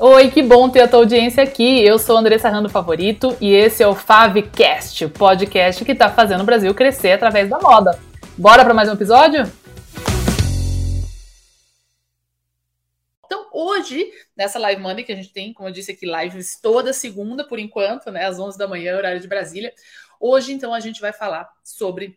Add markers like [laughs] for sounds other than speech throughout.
Oi, que bom ter a tua audiência aqui. Eu sou Andressa Rando Favorito e esse é o Favcast, o podcast que está fazendo o Brasil crescer através da moda. Bora para mais um episódio? Então, hoje, nessa Live Monday que a gente tem, como eu disse aqui, lives toda segunda por enquanto, né, às 11 da manhã, horário de Brasília. Hoje, então, a gente vai falar sobre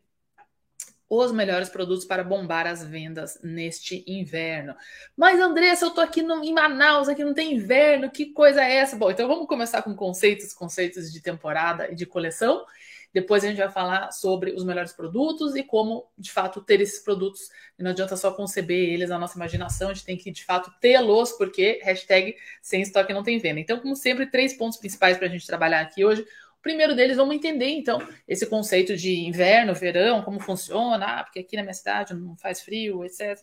os melhores produtos para bombar as vendas neste inverno. Mas, Andressa, eu tô aqui no, em Manaus, aqui não tem inverno, que coisa é essa? Bom, então vamos começar com conceitos, conceitos de temporada e de coleção. Depois a gente vai falar sobre os melhores produtos e como, de fato, ter esses produtos. Não adianta só conceber eles na nossa imaginação, a gente tem que, de fato, tê-los, porque hashtag sem estoque não tem venda. Então, como sempre, três pontos principais para a gente trabalhar aqui hoje primeiro deles, vamos entender, então, esse conceito de inverno, verão, como funciona, ah, porque aqui na minha cidade não faz frio, etc.,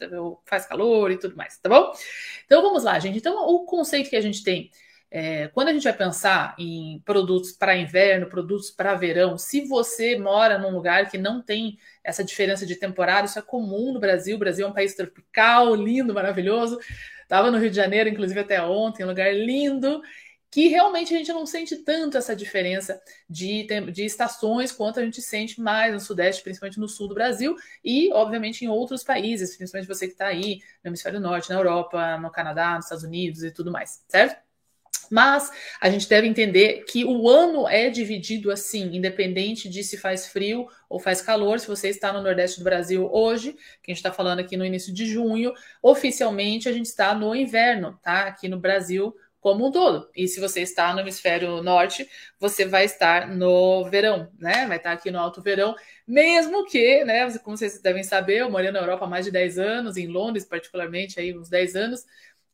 faz calor e tudo mais, tá bom? Então, vamos lá, gente. Então, o conceito que a gente tem, é, quando a gente vai pensar em produtos para inverno, produtos para verão, se você mora num lugar que não tem essa diferença de temporada, isso é comum no Brasil, o Brasil é um país tropical, lindo, maravilhoso, Estava no Rio de Janeiro, inclusive até ontem, um lugar lindo que realmente a gente não sente tanto essa diferença de, de estações quanto a gente sente mais no Sudeste, principalmente no Sul do Brasil, e, obviamente, em outros países, principalmente você que está aí no Hemisfério Norte, na Europa, no Canadá, nos Estados Unidos e tudo mais, certo? Mas a gente deve entender que o ano é dividido assim, independente de se faz frio ou faz calor. Se você está no Nordeste do Brasil hoje, que a gente está falando aqui no início de junho, oficialmente a gente está no inverno, tá? Aqui no Brasil, como um todo. E se você está no hemisfério norte, você vai estar no verão, né? Vai estar aqui no alto verão, mesmo que, né, como vocês devem saber, eu morei na Europa há mais de 10 anos, em Londres particularmente, aí uns 10 anos,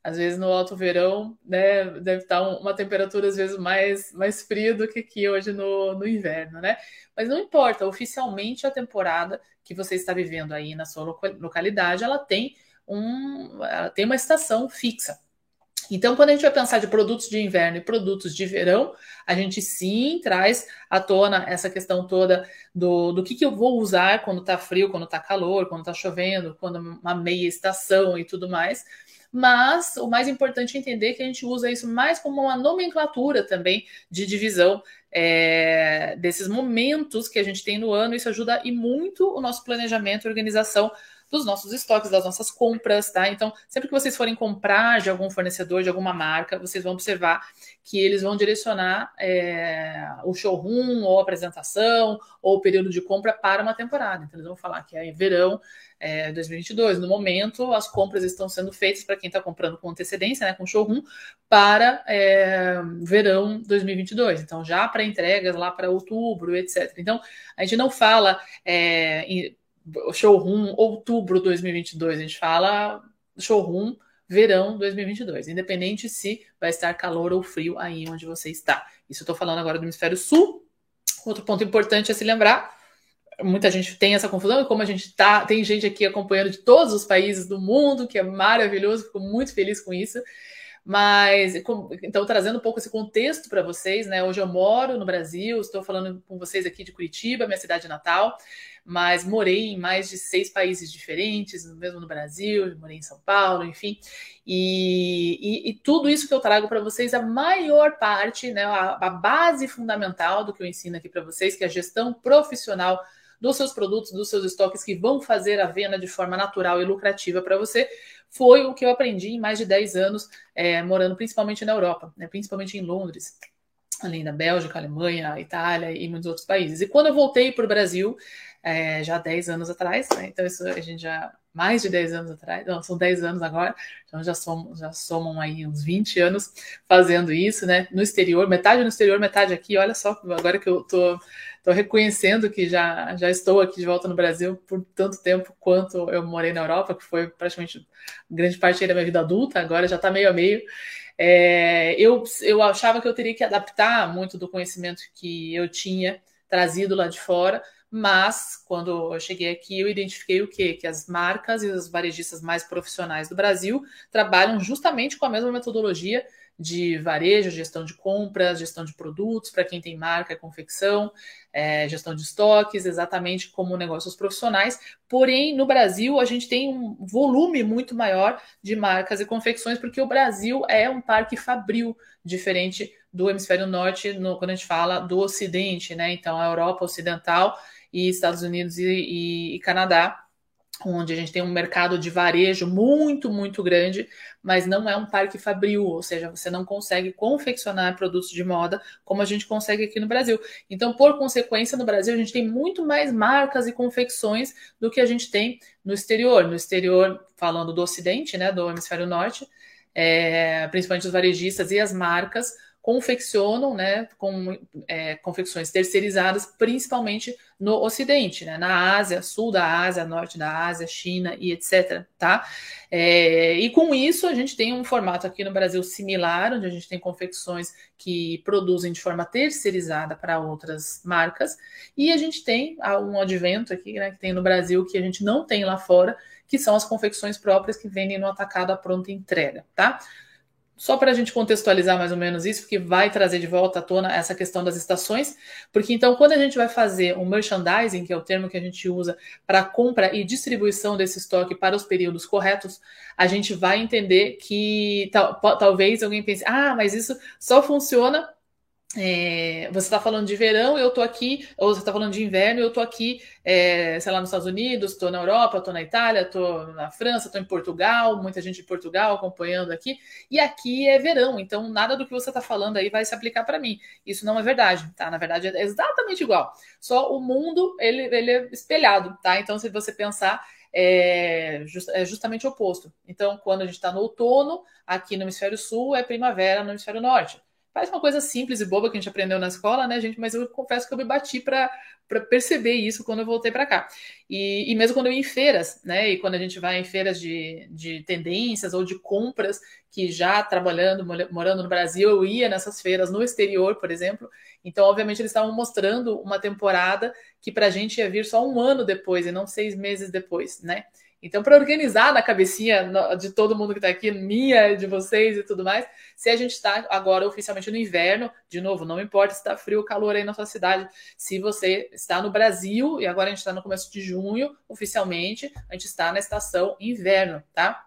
às vezes no alto verão, né, deve estar uma temperatura às vezes mais, mais fria do que aqui hoje no, no inverno, né? Mas não importa, oficialmente a temporada que você está vivendo aí na sua localidade, ela tem um, ela tem uma estação fixa. Então, quando a gente vai pensar de produtos de inverno e produtos de verão, a gente sim traz à tona essa questão toda do, do que, que eu vou usar quando está frio, quando está calor, quando está chovendo, quando uma meia estação e tudo mais. Mas o mais importante é entender que a gente usa isso mais como uma nomenclatura também de divisão é, desses momentos que a gente tem no ano. Isso ajuda e muito o nosso planejamento e organização dos nossos estoques, das nossas compras, tá? Então, sempre que vocês forem comprar de algum fornecedor, de alguma marca, vocês vão observar que eles vão direcionar é, o showroom, ou apresentação, ou o período de compra para uma temporada. Então, eles vão falar que é verão é, 2022. No momento, as compras estão sendo feitas para quem está comprando com antecedência, né, com showroom, para é, verão 2022. Então, já para entregas lá para outubro, etc. Então, a gente não fala é, showroom outubro 2022, a gente fala showroom verão 2022, independente se vai estar calor ou frio aí onde você está. Isso eu estou falando agora do hemisfério sul. Outro ponto importante é se lembrar, muita gente tem essa confusão, e como a gente tá, tem gente aqui acompanhando de todos os países do mundo, que é maravilhoso, fico muito feliz com isso. Mas, então, trazendo um pouco esse contexto para vocês, né? Hoje eu moro no Brasil, estou falando com vocês aqui de Curitiba, minha cidade natal mas morei em mais de seis países diferentes, mesmo no Brasil, morei em São Paulo, enfim. E, e, e tudo isso que eu trago para vocês, a maior parte, né, a, a base fundamental do que eu ensino aqui para vocês, que é a gestão profissional dos seus produtos, dos seus estoques que vão fazer a venda de forma natural e lucrativa para você, foi o que eu aprendi em mais de 10 anos, é, morando principalmente na Europa, né, principalmente em Londres, além da Bélgica, Alemanha, Itália e muitos outros países. E quando eu voltei para o Brasil, é, já 10 anos atrás, né? então isso a gente já, mais de 10 anos atrás, não, são 10 anos agora, então já somam, já somam aí uns 20 anos fazendo isso, né, no exterior, metade no exterior, metade aqui, olha só, agora que eu tô, tô reconhecendo que já, já estou aqui de volta no Brasil por tanto tempo quanto eu morei na Europa, que foi praticamente grande parte da minha vida adulta, agora já está meio a meio, é, eu, eu achava que eu teria que adaptar muito do conhecimento que eu tinha trazido lá de fora mas quando eu cheguei aqui, eu identifiquei o quê? Que as marcas e os varejistas mais profissionais do Brasil trabalham justamente com a mesma metodologia de varejo, gestão de compras, gestão de produtos, para quem tem marca, confecção, é, gestão de estoques, exatamente como negócios profissionais. Porém, no Brasil, a gente tem um volume muito maior de marcas e confecções, porque o Brasil é um parque fabril, diferente do hemisfério norte, no, quando a gente fala do Ocidente, né? Então, a Europa Ocidental e Estados Unidos e, e, e Canadá onde a gente tem um mercado de varejo muito, muito grande, mas não é um parque fabril, ou seja, você não consegue confeccionar produtos de moda como a gente consegue aqui no Brasil. Então, por consequência, no Brasil a gente tem muito mais marcas e confecções do que a gente tem no exterior. No exterior, falando do Ocidente, né, do hemisfério norte, é, principalmente os varejistas e as marcas confeccionam, né, com é, confecções terceirizadas, principalmente no Ocidente, né, na Ásia, sul da Ásia, norte da Ásia, China e etc, tá? É, e com isso a gente tem um formato aqui no Brasil similar, onde a gente tem confecções que produzem de forma terceirizada para outras marcas, e a gente tem um advento aqui, né, que tem no Brasil que a gente não tem lá fora, que são as confecções próprias que vendem no atacado à pronta entrega, tá? Só para a gente contextualizar mais ou menos isso, porque vai trazer de volta à tona essa questão das estações, porque então quando a gente vai fazer um merchandising, que é o termo que a gente usa para compra e distribuição desse estoque para os períodos corretos, a gente vai entender que tal, talvez alguém pense, ah, mas isso só funciona é, você está falando de verão, eu estou aqui, ou você está falando de inverno, eu estou aqui, é, sei lá, nos Estados Unidos, estou na Europa, estou na Itália, estou na França, estou em Portugal, muita gente de Portugal acompanhando aqui, e aqui é verão, então nada do que você está falando aí vai se aplicar para mim. Isso não é verdade, tá? Na verdade é exatamente igual. Só o mundo ele, ele é espelhado, tá? Então, se você pensar, é, just, é justamente o oposto. Então, quando a gente está no outono, aqui no hemisfério sul é primavera no hemisfério norte. Parece uma coisa simples e boba que a gente aprendeu na escola, né, gente? Mas eu confesso que eu me bati para perceber isso quando eu voltei para cá. E, e, mesmo quando eu ia em feiras, né? E quando a gente vai em feiras de, de tendências ou de compras, que já trabalhando, morando no Brasil, eu ia nessas feiras no exterior, por exemplo. Então, obviamente, eles estavam mostrando uma temporada que para a gente ia vir só um ano depois e não seis meses depois, né? Então, para organizar na cabecinha de todo mundo que está aqui, minha, de vocês e tudo mais, se a gente está agora oficialmente no inverno, de novo, não importa se está frio ou calor aí na sua cidade, se você está no Brasil e agora a gente está no começo de junho, oficialmente, a gente está na estação inverno, tá?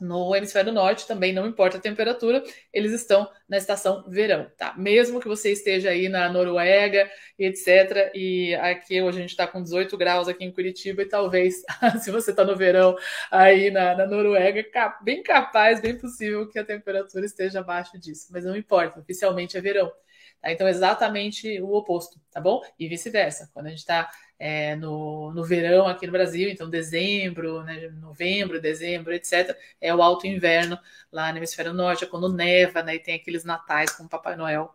No hemisfério norte também não importa a temperatura, eles estão na estação verão, tá? Mesmo que você esteja aí na Noruega e etc. E aqui hoje a gente está com 18 graus aqui em Curitiba e talvez, [laughs] se você está no verão aí na, na, Noruega, bem capaz, bem possível que a temperatura esteja abaixo disso. Mas não importa, oficialmente é verão. Tá? Então, exatamente o oposto, tá bom? E vice-versa. Quando a gente está é, no, no verão aqui no Brasil, então dezembro, né, novembro, dezembro, etc., é o alto inverno lá no hemisfério norte, é quando neva, né, e tem aqueles natais com Papai Noel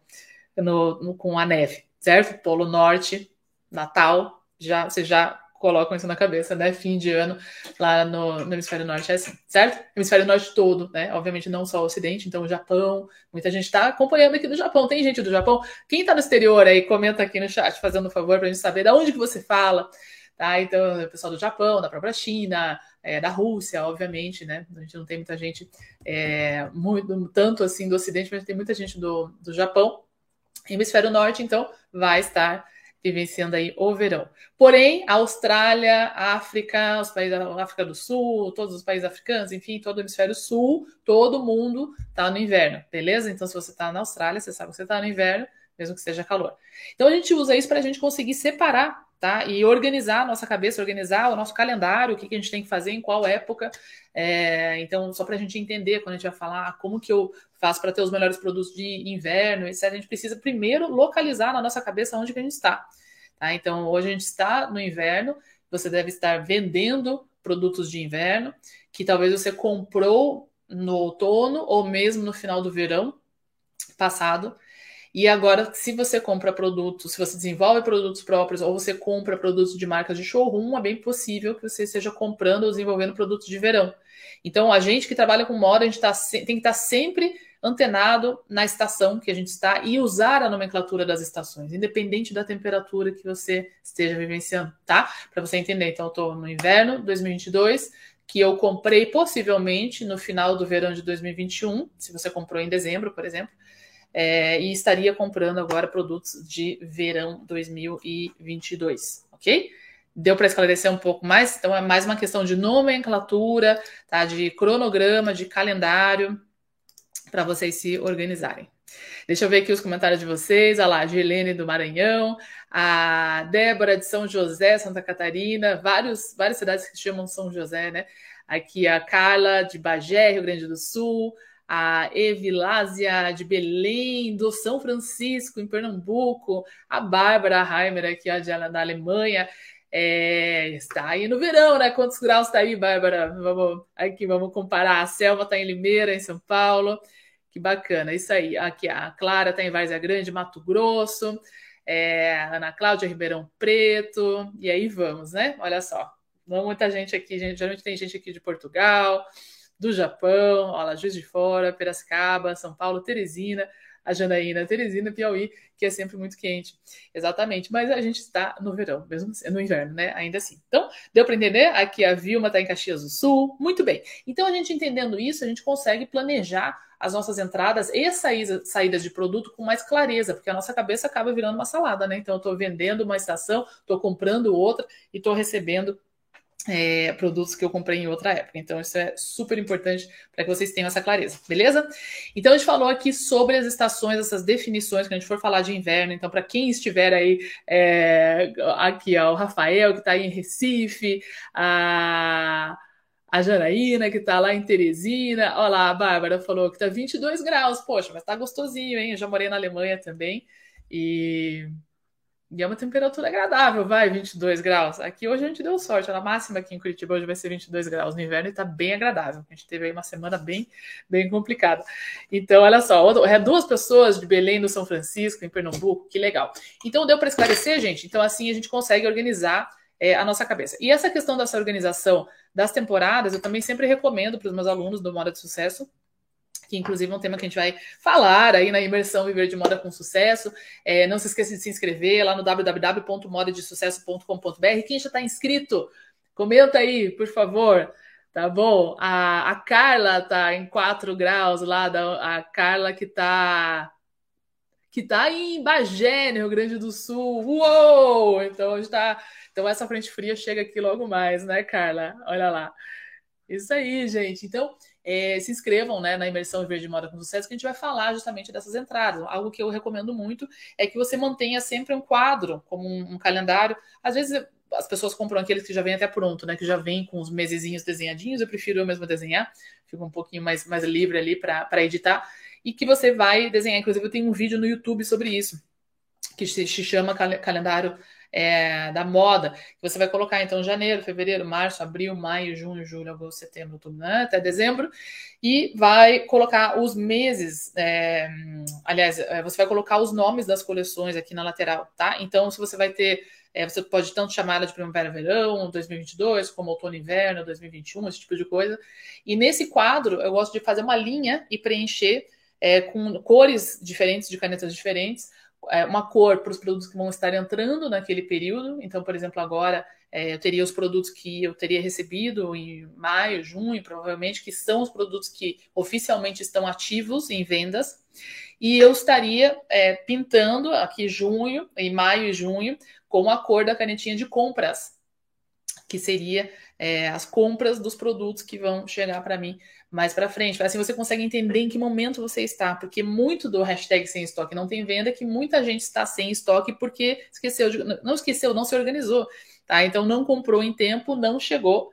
no, no, com a neve, certo? Polo Norte, Natal, já você já colocam isso na cabeça, né? Fim de ano lá no, no, hemisfério norte é assim, certo? Hemisfério norte todo, né? Obviamente não só o ocidente, então o Japão, muita gente está acompanhando aqui do Japão. Tem gente do Japão? Quem está no exterior aí, comenta aqui no chat, fazendo um favor para a gente saber de onde que você fala, tá? Então, o pessoal do Japão, da própria China, é, da Rússia, obviamente, né? A gente não tem muita gente, é, muito, tanto assim do ocidente, mas tem muita gente do, do Japão. Hemisfério norte, então, vai estar vivenciando aí o verão. Porém, a Austrália, a África, os países da África do Sul, todos os países africanos, enfim, todo o hemisfério sul, todo mundo está no inverno, beleza? Então, se você está na Austrália, você sabe que você está no inverno, mesmo que seja calor. Então, a gente usa isso para a gente conseguir separar tá? E organizar a nossa cabeça, organizar o nosso calendário, o que, que a gente tem que fazer, em qual época. É, então, só para a gente entender, quando a gente vai falar como que eu faço para ter os melhores produtos de inverno, etc., a gente precisa primeiro localizar na nossa cabeça onde que a gente está. Tá? Então, hoje a gente está no inverno, você deve estar vendendo produtos de inverno, que talvez você comprou no outono ou mesmo no final do verão passado, e agora, se você compra produtos, se você desenvolve produtos próprios ou você compra produtos de marcas de showroom, é bem possível que você esteja comprando ou desenvolvendo produtos de verão. Então, a gente que trabalha com moda, a gente tá, tem que estar tá sempre antenado na estação que a gente está e usar a nomenclatura das estações, independente da temperatura que você esteja vivenciando, tá? Para você entender. Então, eu estou no inverno 2022, que eu comprei possivelmente no final do verão de 2021, se você comprou em dezembro, por exemplo, é, e estaria comprando agora produtos de verão 2022, ok? Deu para esclarecer um pouco mais? Então é mais uma questão de nomenclatura, tá? De cronograma, de calendário, para vocês se organizarem. Deixa eu ver aqui os comentários de vocês. Olha lá, a Gelene do Maranhão, a Débora de São José, Santa Catarina, vários, várias cidades que chamam São José, né? Aqui a Carla de Bagé, Rio Grande do Sul, a Evilásia de Belém, do São Francisco, em Pernambuco, a Bárbara Heimer, aqui ó, da Alemanha. É, está aí no verão, né? Quantos graus está aí, Bárbara? Vamos aqui, vamos comparar. A Selma está em Limeira, em São Paulo. Que bacana, isso aí. Aqui a Clara está em Várzea Grande, Mato Grosso é, Ana Cláudia Ribeirão Preto, e aí vamos, né? Olha só, muita gente aqui, gente, geralmente tem gente aqui de Portugal, do Japão, olha, Juiz de Fora, Piracicaba, São Paulo, Teresina, a Janaína, Teresina, Piauí, que é sempre muito quente. Exatamente, mas a gente está no verão, mesmo assim, no inverno, né? Ainda assim. Então, deu para entender? Aqui a Vilma está em Caxias do Sul. Muito bem. Então, a gente entendendo isso, a gente consegue planejar as nossas entradas e saídas de produto com mais clareza, porque a nossa cabeça acaba virando uma salada, né? Então, eu estou vendendo uma estação, estou comprando outra e estou recebendo é, produtos que eu comprei em outra época. Então, isso é super importante para que vocês tenham essa clareza, beleza? Então, a gente falou aqui sobre as estações, essas definições, que a gente for falar de inverno. Então, para quem estiver aí, é, aqui, ó, o Rafael, que está aí em Recife, a a Janaína, que tá lá em Teresina. Olha lá, a Bárbara falou que tá 22 graus. Poxa, mas tá gostosinho, hein? Eu já morei na Alemanha também. E, e é uma temperatura agradável, vai, 22 graus. Aqui hoje a gente deu sorte. A máxima aqui em Curitiba hoje vai ser 22 graus no inverno e tá bem agradável. A gente teve aí uma semana bem, bem complicada. Então, olha só, é duas pessoas de Belém, do São Francisco, em Pernambuco, que legal. Então, deu para esclarecer, gente? Então, assim a gente consegue organizar é, a nossa cabeça. E essa questão dessa organização das temporadas, eu também sempre recomendo para os meus alunos do Moda de Sucesso, que inclusive é um tema que a gente vai falar aí na imersão Viver de Moda com Sucesso. É, não se esqueça de se inscrever lá no www.modadesucesso.com.br. Quem já está inscrito, comenta aí, por favor. Tá bom? A, a Carla tá em 4 graus lá, da, a Carla que tá que tá em Bagé, no Rio Grande do Sul. Uou! Então está então essa frente fria chega aqui logo mais, né, Carla? Olha lá. Isso aí, gente. Então, é, se inscrevam né, na imersão Verde Moda com Sucesso, que a gente vai falar justamente dessas entradas. Algo que eu recomendo muito é que você mantenha sempre um quadro, como um, um calendário. Às vezes as pessoas compram aqueles que já vem até pronto, né? Que já vem com os mesezinhos desenhadinhos. Eu prefiro eu mesmo desenhar, fico um pouquinho mais, mais livre ali para editar. E que você vai desenhar. Inclusive, eu tenho um vídeo no YouTube sobre isso, que se chama Calendário é, da moda, você vai colocar então janeiro, fevereiro, março, abril, maio, junho, julho, agosto, setembro, outubro, né, até dezembro, e vai colocar os meses, é, aliás, é, você vai colocar os nomes das coleções aqui na lateral, tá? Então, se você vai ter é, você pode tanto chamar ela de primavera-verão 2022, como outono-inverno 2021, esse tipo de coisa. E nesse quadro, eu gosto de fazer uma linha e preencher é, com cores diferentes, de canetas diferentes, uma cor para os produtos que vão estar entrando naquele período. Então, por exemplo, agora é, eu teria os produtos que eu teria recebido em maio, junho, provavelmente, que são os produtos que oficialmente estão ativos em vendas. E eu estaria é, pintando aqui junho, em maio e junho, com a cor da canetinha de compras, que seria é, as compras dos produtos que vão chegar para mim mais para frente. Assim você consegue entender em que momento você está, porque muito do hashtag sem estoque não tem venda que muita gente está sem estoque porque esqueceu, de, não esqueceu, não se organizou, tá? Então não comprou em tempo, não chegou,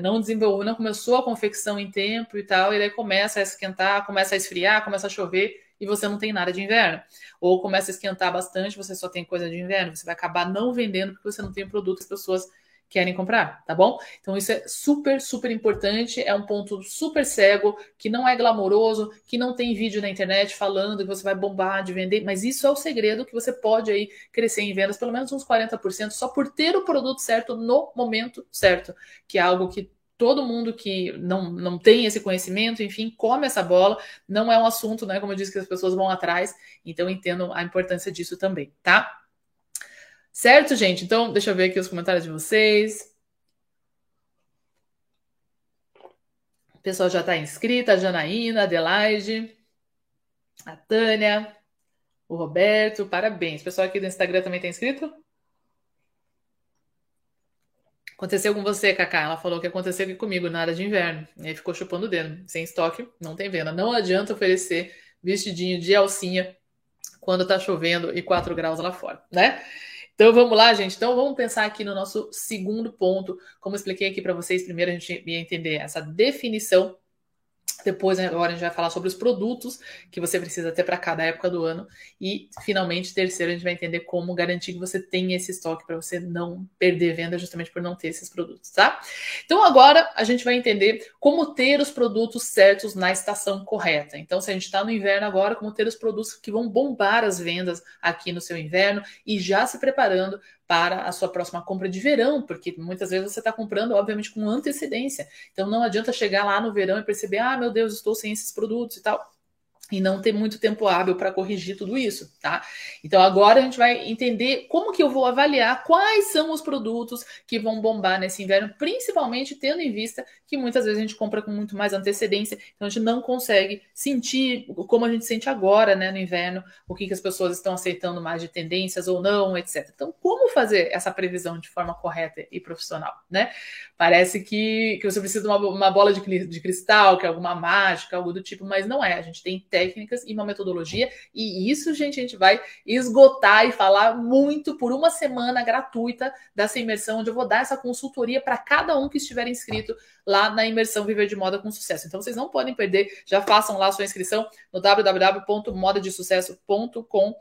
não desenvolveu, não começou a confecção em tempo e tal, e daí começa a esquentar, começa a esfriar, começa a chover e você não tem nada de inverno. Ou começa a esquentar bastante, você só tem coisa de inverno, você vai acabar não vendendo porque você não tem produto as pessoas querem comprar, tá bom? Então isso é super, super importante, é um ponto super cego, que não é glamouroso, que não tem vídeo na internet falando que você vai bombar de vender, mas isso é o segredo que você pode aí crescer em vendas pelo menos uns 40% só por ter o produto certo no momento certo, que é algo que todo mundo que não, não tem esse conhecimento, enfim, come essa bola, não é um assunto, né, como eu disse, que as pessoas vão atrás, então entendo a importância disso também, tá? Certo, gente? Então, deixa eu ver aqui os comentários de vocês. O pessoal já está inscrita, a Janaína, a Adelaide, a Tânia, o Roberto, parabéns. O pessoal aqui do Instagram também está inscrito? Aconteceu com você, Cacá. Ela falou que aconteceu aqui comigo na área de inverno. E aí ficou chupando o dedo. Sem estoque, não tem venda. Não adianta oferecer vestidinho de alcinha quando tá chovendo e 4 graus lá fora, né? Então vamos lá, gente. Então vamos pensar aqui no nosso segundo ponto. Como expliquei aqui para vocês, primeiro a gente ia entender essa definição depois, agora, a gente vai falar sobre os produtos que você precisa ter para cada época do ano. E, finalmente, terceiro, a gente vai entender como garantir que você tenha esse estoque para você não perder venda justamente por não ter esses produtos, tá? Então, agora, a gente vai entender como ter os produtos certos na estação correta. Então, se a gente está no inverno agora, como ter os produtos que vão bombar as vendas aqui no seu inverno e já se preparando para a sua próxima compra de verão, porque muitas vezes você está comprando, obviamente, com antecedência. Então não adianta chegar lá no verão e perceber, ah, meu Deus, estou sem esses produtos e tal e não ter muito tempo hábil para corrigir tudo isso, tá? Então agora a gente vai entender como que eu vou avaliar quais são os produtos que vão bombar nesse inverno, principalmente tendo em vista que muitas vezes a gente compra com muito mais antecedência, então a gente não consegue sentir como a gente sente agora, né, no inverno, o que, que as pessoas estão aceitando mais de tendências ou não, etc. Então, como fazer essa previsão de forma correta e profissional, né? Parece que, que você precisa de uma, uma bola de, de cristal, que é alguma mágica, algo do tipo, mas não é. A gente tem e uma metodologia, e isso, gente, a gente vai esgotar e falar muito por uma semana gratuita dessa imersão, onde eu vou dar essa consultoria para cada um que estiver inscrito lá na imersão Viver de Moda com Sucesso. Então vocês não podem perder, já façam lá a sua inscrição no www.modadesucesso.com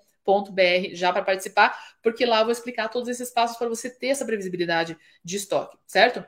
já para participar, porque lá eu vou explicar todos esses passos para você ter essa previsibilidade de estoque, certo?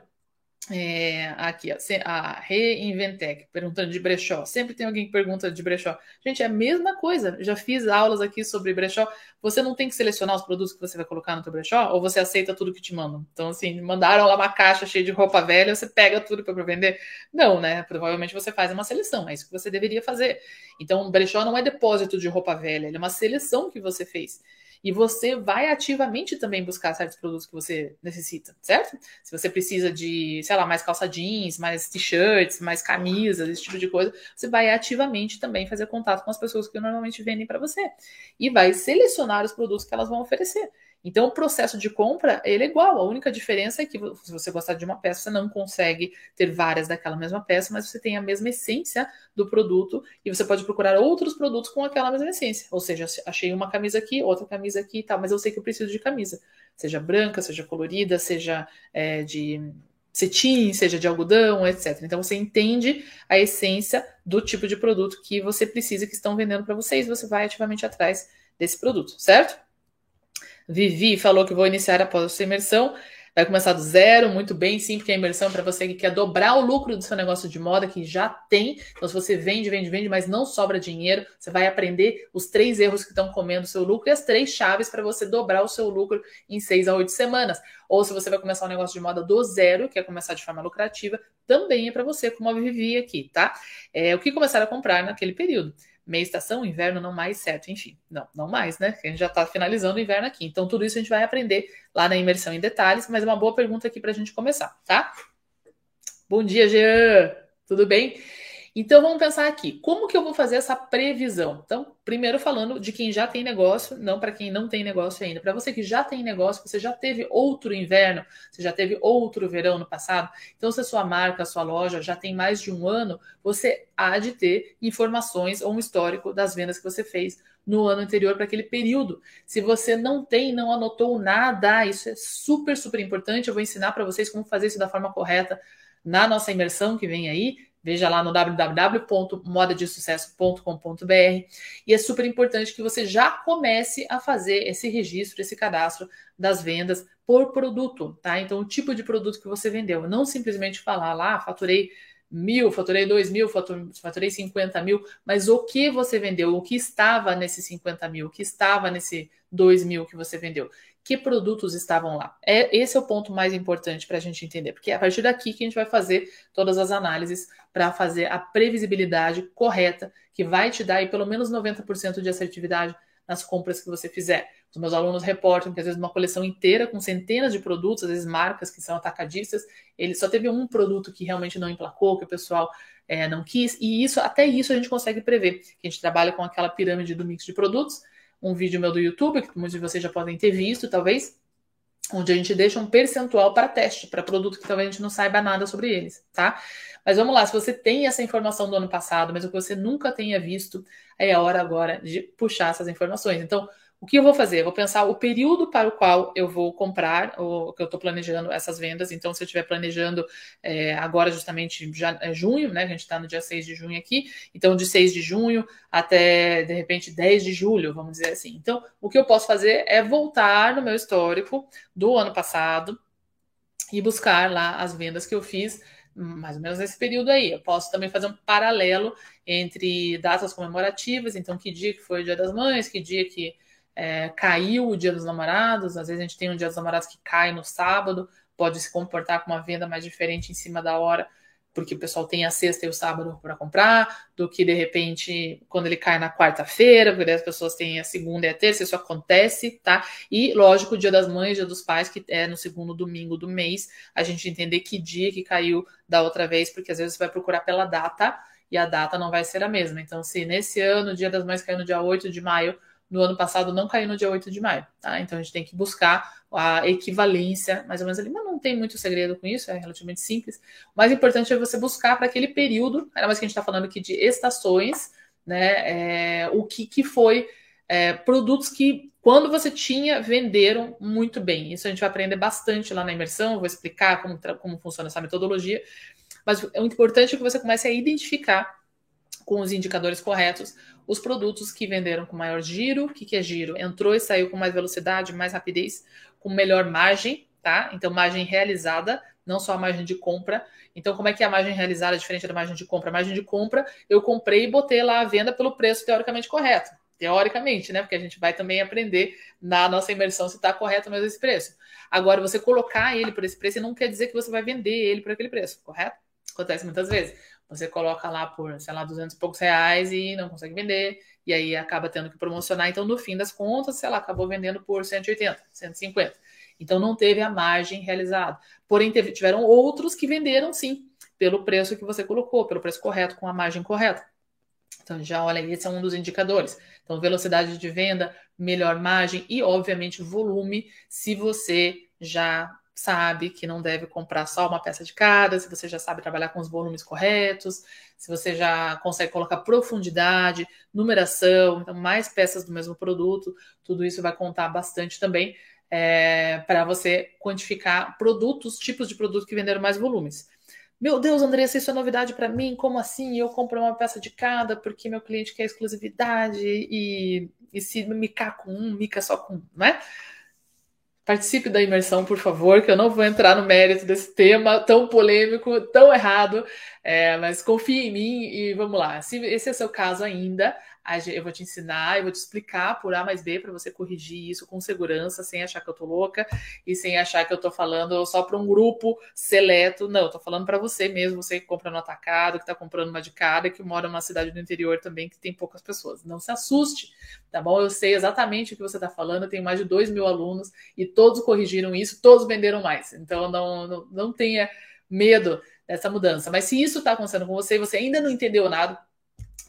É, aqui, a Reinventec, perguntando de brechó. Sempre tem alguém que pergunta de brechó. Gente, é a mesma coisa. Já fiz aulas aqui sobre brechó. Você não tem que selecionar os produtos que você vai colocar no seu brechó, ou você aceita tudo que te mandam? Então, assim, mandaram lá uma caixa cheia de roupa velha, você pega tudo para vender? Não, né? Provavelmente você faz uma seleção. É isso que você deveria fazer. Então, brechó não é depósito de roupa velha, ele é uma seleção que você fez e você vai ativamente também buscar certos produtos que você necessita, certo? Se você precisa de, sei lá, mais calça jeans, mais t-shirts, mais camisas, esse tipo de coisa, você vai ativamente também fazer contato com as pessoas que normalmente vendem para você e vai selecionar os produtos que elas vão oferecer. Então, o processo de compra, ele é igual. A única diferença é que se você gostar de uma peça, você não consegue ter várias daquela mesma peça, mas você tem a mesma essência do produto e você pode procurar outros produtos com aquela mesma essência. Ou seja, achei uma camisa aqui, outra camisa aqui e tal, mas eu sei que eu preciso de camisa. Seja branca, seja colorida, seja é, de cetim, seja de algodão, etc. Então você entende a essência do tipo de produto que você precisa que estão vendendo para vocês, você vai ativamente atrás desse produto, certo? Vivi falou que vou iniciar após a imersão. Vai começar do zero, muito bem, sim, porque a imersão é para você que quer dobrar o lucro do seu negócio de moda, que já tem. Então, se você vende, vende, vende, mas não sobra dinheiro, você vai aprender os três erros que estão comendo o seu lucro e as três chaves para você dobrar o seu lucro em seis a oito semanas. Ou se você vai começar um negócio de moda do zero, quer começar de forma lucrativa, também é para você, como a Vivi aqui, tá? É o que começar a comprar naquele período meia estação, inverno não mais, certo? Enfim, não, não mais, né? A gente já está finalizando o inverno aqui. Então, tudo isso a gente vai aprender lá na imersão em detalhes, mas é uma boa pergunta aqui para a gente começar, tá? Bom dia, Jean! Tudo bem? Então vamos pensar aqui, como que eu vou fazer essa previsão? Então, primeiro falando de quem já tem negócio, não para quem não tem negócio ainda. Para você que já tem negócio, você já teve outro inverno, você já teve outro verão no passado. Então, se a sua marca, a sua loja já tem mais de um ano, você há de ter informações ou um histórico das vendas que você fez no ano anterior para aquele período. Se você não tem, não anotou nada, isso é super, super importante. Eu vou ensinar para vocês como fazer isso da forma correta na nossa imersão que vem aí. Veja lá no www.modadesucesso.com.br e é super importante que você já comece a fazer esse registro, esse cadastro das vendas por produto, tá? Então, o tipo de produto que você vendeu, não simplesmente falar lá, faturei mil, faturei dois mil, faturei 50 mil, mas o que você vendeu, o que estava nesse 50 mil, o que estava nesse 2 mil que você vendeu que produtos estavam lá. É, esse é o ponto mais importante para a gente entender, porque é a partir daqui que a gente vai fazer todas as análises para fazer a previsibilidade correta, que vai te dar aí pelo menos 90% de assertividade nas compras que você fizer. Os meus alunos reportam que às vezes uma coleção inteira com centenas de produtos, às vezes marcas que são atacadistas, ele só teve um produto que realmente não emplacou, que o pessoal é, não quis, e isso até isso a gente consegue prever. A gente trabalha com aquela pirâmide do mix de produtos, um vídeo meu do YouTube, que muitos de vocês já podem ter visto, talvez, onde a gente deixa um percentual para teste, para produto que talvez a gente não saiba nada sobre eles, tá? Mas vamos lá, se você tem essa informação do ano passado, mas o que você nunca tenha visto, é a hora agora de puxar essas informações. Então, o que eu vou fazer? Eu vou pensar o período para o qual eu vou comprar, o que eu estou planejando essas vendas. Então, se eu estiver planejando é, agora, justamente já, é junho, né? A gente está no dia 6 de junho aqui. Então, de 6 de junho até, de repente, 10 de julho, vamos dizer assim. Então, o que eu posso fazer é voltar no meu histórico do ano passado e buscar lá as vendas que eu fiz mais ou menos nesse período aí. Eu posso também fazer um paralelo entre datas comemorativas, então que dia que foi o Dia das Mães, que dia que é, caiu o Dia dos Namorados, às vezes a gente tem um Dia dos Namorados que cai no sábado, pode se comportar com uma venda mais diferente em cima da hora, porque o pessoal tem a sexta e o sábado para comprar, do que de repente quando ele cai na quarta-feira, porque as pessoas têm a segunda e a terça, isso acontece, tá? E lógico, o Dia das Mães, Dia dos Pais, que é no segundo domingo do mês, a gente entender que dia que caiu da outra vez, porque às vezes você vai procurar pela data e a data não vai ser a mesma. Então, se nesse ano o Dia das Mães caiu no dia 8 de maio, no ano passado não caiu no dia 8 de maio, tá? Então a gente tem que buscar a equivalência, mais ou menos ali, mas não tem muito segredo com isso, é relativamente simples. O mais importante é você buscar para aquele período, ainda mais que a gente está falando aqui de estações, né? É, o que, que foi é, produtos que, quando você tinha, venderam muito bem. Isso a gente vai aprender bastante lá na imersão, vou explicar como, como funciona essa metodologia. Mas o importante é que você comece a identificar com os indicadores corretos os produtos que venderam com maior giro. O que, que é giro? Entrou e saiu com mais velocidade, mais rapidez, com melhor margem, tá? Então, margem realizada, não só a margem de compra. Então, como é que é a margem realizada diferente da margem de compra? A margem de compra, eu comprei e botei lá a venda pelo preço teoricamente correto. Teoricamente, né? Porque a gente vai também aprender na nossa imersão se está correto mesmo esse preço. Agora, você colocar ele por esse preço não quer dizer que você vai vender ele por aquele preço, correto? Acontece muitas vezes. Você coloca lá por, sei lá, 200 e poucos reais e não consegue vender, e aí acaba tendo que promocionar. Então, no fim das contas, sei lá, acabou vendendo por 180, 150. Então, não teve a margem realizada. Porém, teve, tiveram outros que venderam sim, pelo preço que você colocou, pelo preço correto, com a margem correta. Então, já olha, esse é um dos indicadores. Então, velocidade de venda, melhor margem e, obviamente, volume, se você já sabe que não deve comprar só uma peça de cada, se você já sabe trabalhar com os volumes corretos, se você já consegue colocar profundidade, numeração, então mais peças do mesmo produto, tudo isso vai contar bastante também é, para você quantificar produtos, tipos de produto que venderam mais volumes. Meu Deus, Andressa, isso é novidade para mim? Como assim? Eu compro uma peça de cada porque meu cliente quer exclusividade e, e se micar com um, mica só com um, não é? Participe da imersão, por favor, que eu não vou entrar no mérito desse tema tão polêmico, tão errado, é, mas confie em mim e vamos lá. Se esse é seu caso ainda, eu vou te ensinar, eu vou te explicar por A mais B para você corrigir isso com segurança, sem achar que eu tô louca e sem achar que eu tô falando só para um grupo seleto. Não, eu tô falando para você mesmo, você que compra no atacado, que tá comprando uma de cada, que mora numa cidade do interior também, que tem poucas pessoas. Não se assuste, tá bom? Eu sei exatamente o que você tá falando, eu tenho mais de 2 mil alunos e todos corrigiram isso, todos venderam mais. Então não, não, não tenha medo dessa mudança. Mas se isso está acontecendo com você e você ainda não entendeu nada,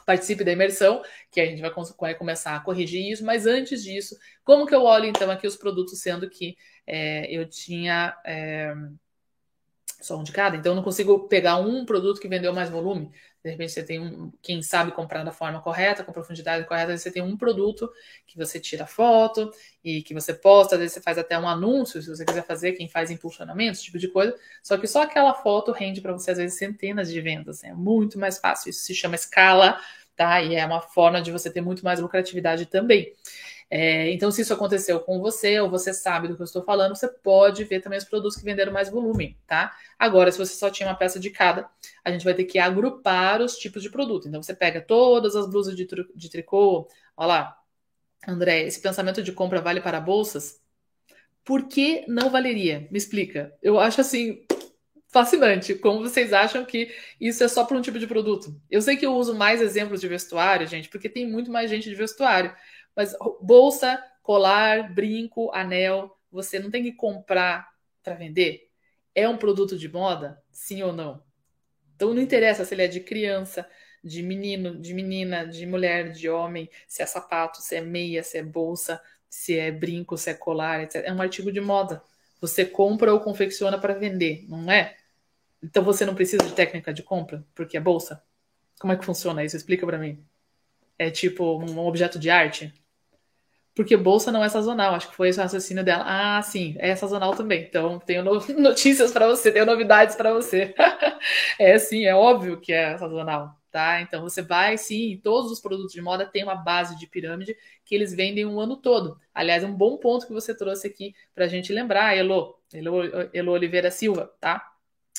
participe da imersão, que a gente vai, vai, começar a corrigir isso, mas antes disso, como que eu olho então aqui os produtos, sendo que é, eu tinha é, só um de cada, então eu não consigo pegar um produto que vendeu mais volume. De repente você tem um, quem sabe comprar da forma correta, com profundidade correta, você tem um produto que você tira foto e que você posta, às vezes você faz até um anúncio, se você quiser fazer, quem faz impulsionamento, esse tipo de coisa. Só que só aquela foto rende para você, às vezes, centenas de vendas. Né? É muito mais fácil. Isso se chama escala, tá? E é uma forma de você ter muito mais lucratividade também. É, então, se isso aconteceu com você, ou você sabe do que eu estou falando, você pode ver também os produtos que venderam mais volume, tá? Agora, se você só tinha uma peça de cada, a gente vai ter que agrupar os tipos de produto. Então, você pega todas as blusas de, de tricô, olha lá, André, esse pensamento de compra vale para bolsas? Por que não valeria? Me explica. Eu acho assim fascinante. Como vocês acham que isso é só para um tipo de produto? Eu sei que eu uso mais exemplos de vestuário, gente, porque tem muito mais gente de vestuário. Mas bolsa, colar, brinco, anel, você não tem que comprar para vender? É um produto de moda? Sim ou não? Então não interessa se ele é de criança, de menino, de menina, de mulher, de homem, se é sapato, se é meia, se é bolsa, se é brinco, se é colar, etc. É um artigo de moda. Você compra ou confecciona para vender, não é? Então você não precisa de técnica de compra, porque é bolsa? Como é que funciona isso? Explica para mim. É tipo um objeto de arte? Porque bolsa não é sazonal, acho que foi esse o raciocínio dela. Ah, sim, é sazonal também. Então, tenho [laughs] notícias para você, tenho novidades para você. [laughs] é sim, é óbvio que é sazonal, tá? Então, você vai, sim, todos os produtos de moda têm uma base de pirâmide que eles vendem um ano todo. Aliás, um bom ponto que você trouxe aqui para a gente lembrar, Elo, Elo, Elo Oliveira Silva, tá?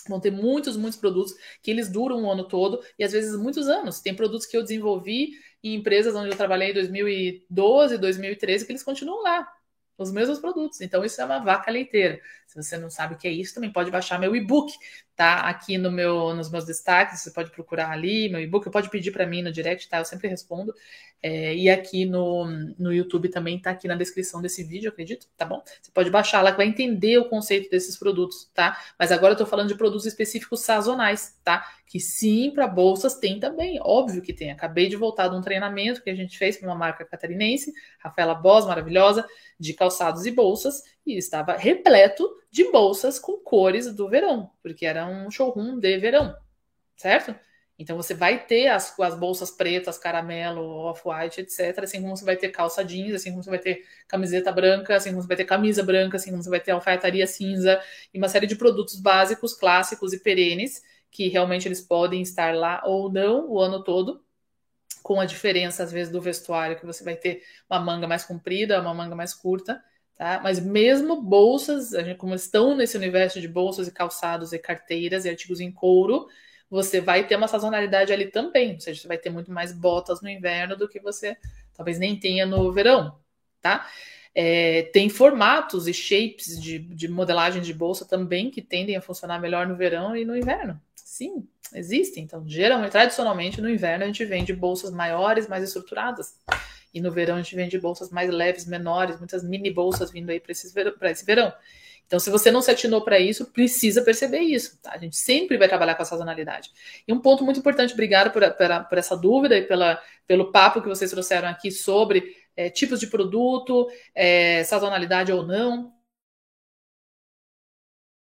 Vão ter muitos, muitos produtos que eles duram um ano todo e às vezes muitos anos. Tem produtos que eu desenvolvi em empresas onde eu trabalhei em 2012, 2013, que eles continuam lá, os mesmos produtos. Então, isso é uma vaca leiteira. Se você não sabe o que é isso, também pode baixar meu e-book, tá? Aqui no meu, nos meus destaques, você pode procurar ali meu e-book, pode pedir para mim no direct, tá? Eu sempre respondo. É, e aqui no, no YouTube também tá aqui na descrição desse vídeo, acredito, tá bom? Você pode baixar lá que vai entender o conceito desses produtos, tá? Mas agora eu tô falando de produtos específicos sazonais, tá? Que sim, para bolsas tem também, óbvio que tem. Acabei de voltar de um treinamento que a gente fez para uma marca catarinense, Rafaela Boss, maravilhosa, de calçados e bolsas, e estava repleto de bolsas com cores do verão, porque era um showroom de verão, certo? Então você vai ter as, as bolsas pretas, caramelo, off-white, etc. Assim como você vai ter calça jeans, assim como você vai ter camiseta branca, assim como você vai ter camisa branca, assim como você vai ter alfaiataria cinza e uma série de produtos básicos, clássicos e perenes que realmente eles podem estar lá ou não o ano todo, com a diferença às vezes do vestuário que você vai ter uma manga mais comprida, uma manga mais curta. Tá? Mas mesmo bolsas, como estão nesse universo de bolsas e calçados e carteiras e artigos em couro, você vai ter uma sazonalidade ali também. Ou seja, você vai ter muito mais botas no inverno do que você talvez nem tenha no verão, tá? É, tem formatos e shapes de, de modelagem de bolsa também que tendem a funcionar melhor no verão e no inverno. Sim, existem. Então, geralmente, tradicionalmente, no inverno a gente vende bolsas maiores, mais estruturadas. E no verão a gente vende bolsas mais leves, menores, muitas mini bolsas vindo aí para esse verão. Então, se você não se atinou para isso, precisa perceber isso. Tá? A gente sempre vai trabalhar com a sazonalidade. E um ponto muito importante, obrigado por, por, por essa dúvida e pela, pelo papo que vocês trouxeram aqui sobre é, tipos de produto, é, sazonalidade ou não.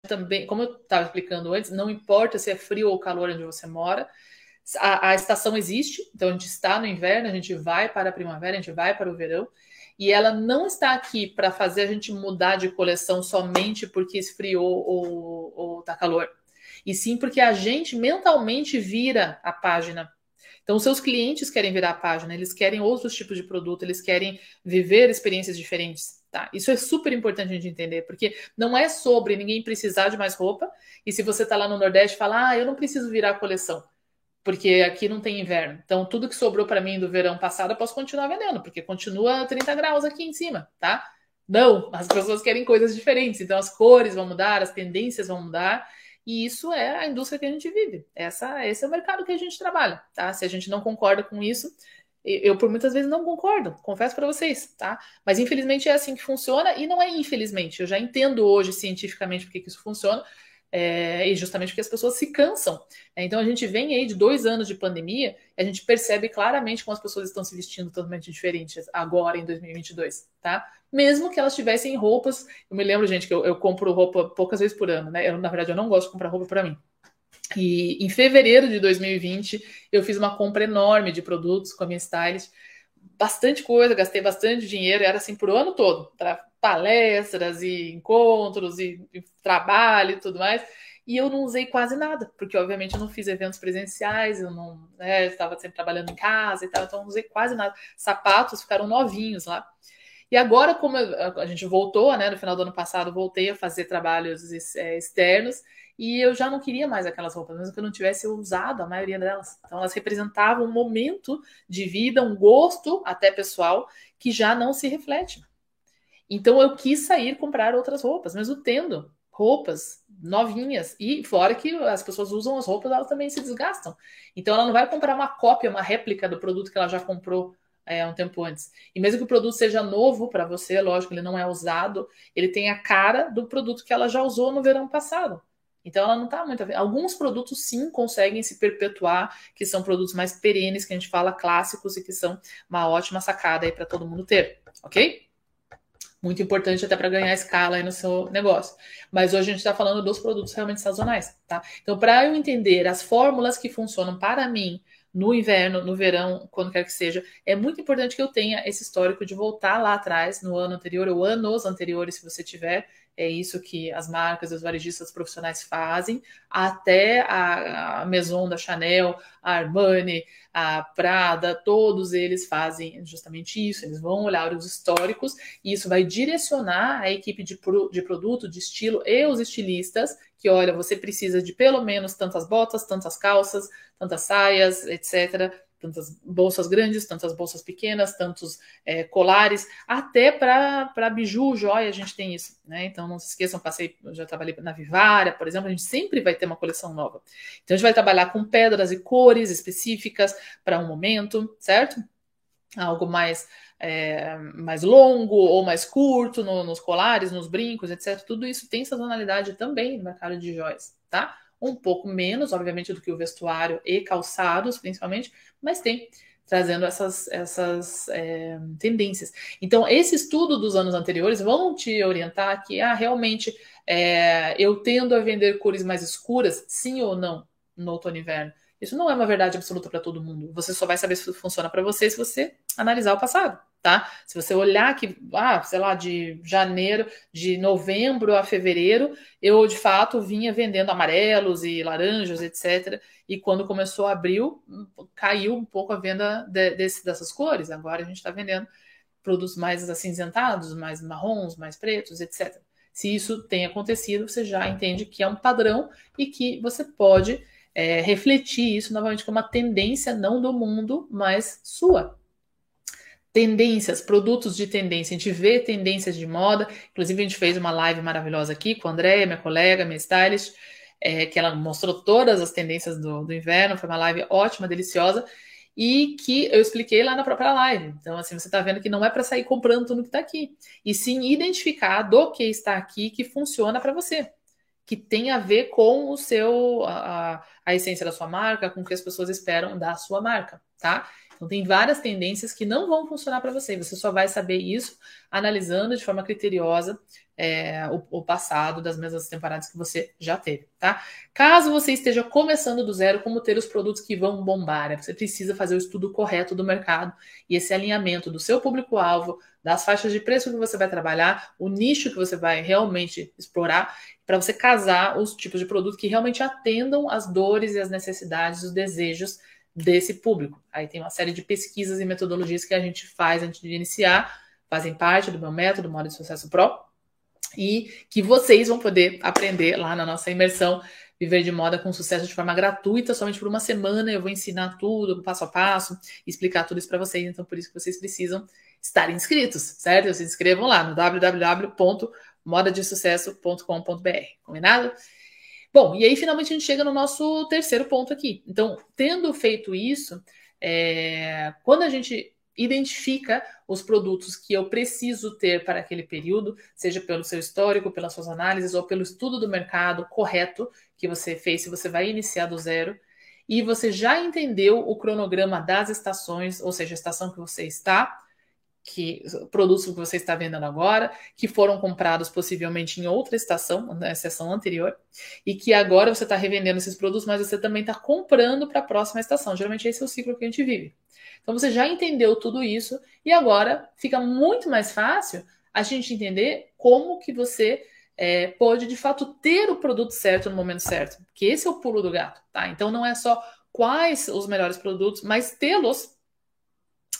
Também, como eu estava explicando antes, não importa se é frio ou calor onde você mora, a, a estação existe, então a gente está no inverno, a gente vai para a primavera, a gente vai para o verão e ela não está aqui para fazer a gente mudar de coleção somente porque esfriou ou, ou tá calor. E sim porque a gente mentalmente vira a página. Então, os seus clientes querem virar a página, eles querem outros tipos de produto, eles querem viver experiências diferentes. Tá? Isso é super importante a gente entender, porque não é sobre ninguém precisar de mais roupa, e se você está lá no Nordeste fala, ah, eu não preciso virar a coleção porque aqui não tem inverno. Então, tudo que sobrou para mim do verão passado, eu posso continuar vendendo, porque continua 30 graus aqui em cima, tá? Não, as pessoas querem coisas diferentes, então as cores vão mudar, as tendências vão mudar, e isso é a indústria que a gente vive. Essa, esse é o mercado que a gente trabalha, tá? Se a gente não concorda com isso, eu por muitas vezes não concordo, confesso para vocês, tá? Mas infelizmente é assim que funciona e não é infelizmente. Eu já entendo hoje cientificamente porque que isso funciona, é, e justamente porque as pessoas se cansam. É, então a gente vem aí de dois anos de pandemia e a gente percebe claramente como as pessoas estão se vestindo totalmente diferentes agora em 2022, tá? Mesmo que elas tivessem roupas, eu me lembro, gente, que eu, eu compro roupa poucas vezes por ano, né? Eu, na verdade, eu não gosto de comprar roupa para mim. E em fevereiro de 2020, eu fiz uma compra enorme de produtos com a minha stylist, bastante coisa, gastei bastante dinheiro, era assim por ano todo, para palestras e encontros e, e, trabalho e tudo mais. E eu não usei quase nada, porque obviamente eu não fiz eventos presenciais, eu não né, estava sempre trabalhando em casa e tal, então eu não usei quase nada. Sapatos ficaram novinhos lá. E agora, como a gente voltou, né, no final do ano passado, voltei a fazer trabalhos é, externos e eu já não queria mais aquelas roupas, mesmo que eu não tivesse usado a maioria delas. Então, elas representavam um momento de vida, um gosto até pessoal que já não se reflete. Então eu quis sair comprar outras roupas, mesmo tendo roupas novinhas. E fora que as pessoas usam as roupas, elas também se desgastam. Então ela não vai comprar uma cópia, uma réplica do produto que ela já comprou é, um tempo antes. E mesmo que o produto seja novo para você, lógico, ele não é usado, ele tem a cara do produto que ela já usou no verão passado. Então ela não está muito. Alguns produtos sim conseguem se perpetuar, que são produtos mais perenes, que a gente fala clássicos e que são uma ótima sacada aí para todo mundo ter, ok? Muito importante até para ganhar escala aí no seu negócio. Mas hoje a gente está falando dos produtos realmente sazonais, tá? Então, para eu entender as fórmulas que funcionam para mim no inverno, no verão, quando quer que seja, é muito importante que eu tenha esse histórico de voltar lá atrás, no ano anterior ou anos anteriores, se você tiver, é isso que as marcas, os varejistas profissionais fazem, até a, a Maison da Chanel, a Armani, a Prada, todos eles fazem justamente isso. Eles vão olhar os históricos e isso vai direcionar a equipe de, de produto, de estilo e os estilistas que, olha, você precisa de pelo menos tantas botas, tantas calças, tantas saias, etc tantas bolsas grandes, tantas bolsas pequenas, tantos é, colares, até para biju, joia, a gente tem isso, né? Então não se esqueçam, passei, já trabalhei na Vivara, por exemplo, a gente sempre vai ter uma coleção nova. Então a gente vai trabalhar com pedras e cores específicas para um momento, certo? Algo mais é, mais longo ou mais curto no, nos colares, nos brincos, etc. Tudo isso tem sazonalidade também no mercado de joias, tá? Um pouco menos, obviamente, do que o vestuário e calçados, principalmente, mas tem trazendo essas, essas é, tendências. Então, esse estudo dos anos anteriores vão te orientar que, ah, realmente, é, eu tendo a vender cores mais escuras, sim ou não, no outono e inverno. Isso não é uma verdade absoluta para todo mundo. Você só vai saber se funciona para você se você analisar o passado tá? Se você olhar que, ah, sei lá, de janeiro, de novembro a fevereiro, eu de fato vinha vendendo amarelos e laranjas, etc. E quando começou abril, caiu um pouco a venda de, desse, dessas cores. Agora a gente está vendendo produtos mais acinzentados, mais marrons, mais pretos, etc. Se isso tem acontecido, você já entende que é um padrão e que você pode é, refletir isso novamente como uma tendência não do mundo, mas sua, tendências, produtos de tendência. A gente vê tendências de moda. Inclusive, a gente fez uma live maravilhosa aqui com a Andréia, minha colega, minha stylist, é, que ela mostrou todas as tendências do, do inverno. Foi uma live ótima, deliciosa. E que eu expliquei lá na própria live. Então, assim, você está vendo que não é para sair comprando tudo que está aqui. E sim identificar do que está aqui que funciona para você. Que tem a ver com o seu, a, a essência da sua marca, com o que as pessoas esperam da sua marca, tá? Então, tem várias tendências que não vão funcionar para você. Você só vai saber isso analisando de forma criteriosa é, o, o, passado das mesmas temporadas que você já teve, tá? Caso você esteja começando do zero, como ter os produtos que vão bombar, você precisa fazer o estudo correto do mercado e esse alinhamento do seu público-alvo, das faixas de preço que você vai trabalhar, o nicho que você vai realmente explorar, para você casar os tipos de produto que realmente atendam as dores e as necessidades, os desejos desse público. Aí tem uma série de pesquisas e metodologias que a gente faz antes de iniciar, fazem parte do meu método, Modo de Sucesso Pro, e que vocês vão poder aprender lá na nossa imersão Viver de Moda com Sucesso de forma gratuita, somente por uma semana. Eu vou ensinar tudo, passo a passo, explicar tudo isso para vocês. Então, por isso que vocês precisam estar inscritos, certo? Se inscrevam lá no www.modadesucesso.com.br. Combinado? Bom, e aí finalmente a gente chega no nosso terceiro ponto aqui. Então, tendo feito isso, é, quando a gente identifica os produtos que eu preciso ter para aquele período, seja pelo seu histórico, pelas suas análises ou pelo estudo do mercado correto que você fez, se você vai iniciar do zero, e você já entendeu o cronograma das estações, ou seja, a estação que você está, que produtos que você está vendendo agora, que foram comprados possivelmente em outra estação, na estação anterior, e que agora você está revendendo esses produtos, mas você também está comprando para a próxima estação. Geralmente esse é o ciclo que a gente vive. Então você já entendeu tudo isso e agora fica muito mais fácil a gente entender como que você é, pode de fato ter o produto certo no momento certo, que esse é o pulo do gato, tá? Então não é só quais os melhores produtos, mas tê-los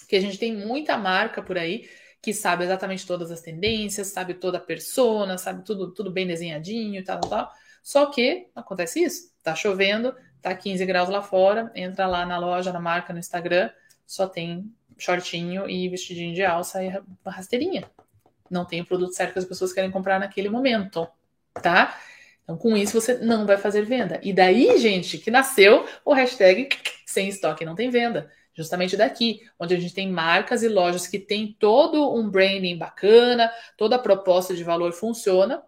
porque a gente tem muita marca por aí que sabe exatamente todas as tendências, sabe toda a persona, sabe tudo, tudo bem desenhadinho e tal, tal, tal. Só que acontece isso, tá chovendo, tá 15 graus lá fora, entra lá na loja, na marca, no Instagram, só tem shortinho e vestidinho de alça e rasteirinha. Não tem o produto certo que as pessoas querem comprar naquele momento, tá? Então, com isso, você não vai fazer venda. E daí, gente, que nasceu o hashtag sem estoque não tem venda justamente daqui, onde a gente tem marcas e lojas que têm todo um branding bacana, toda a proposta de valor funciona,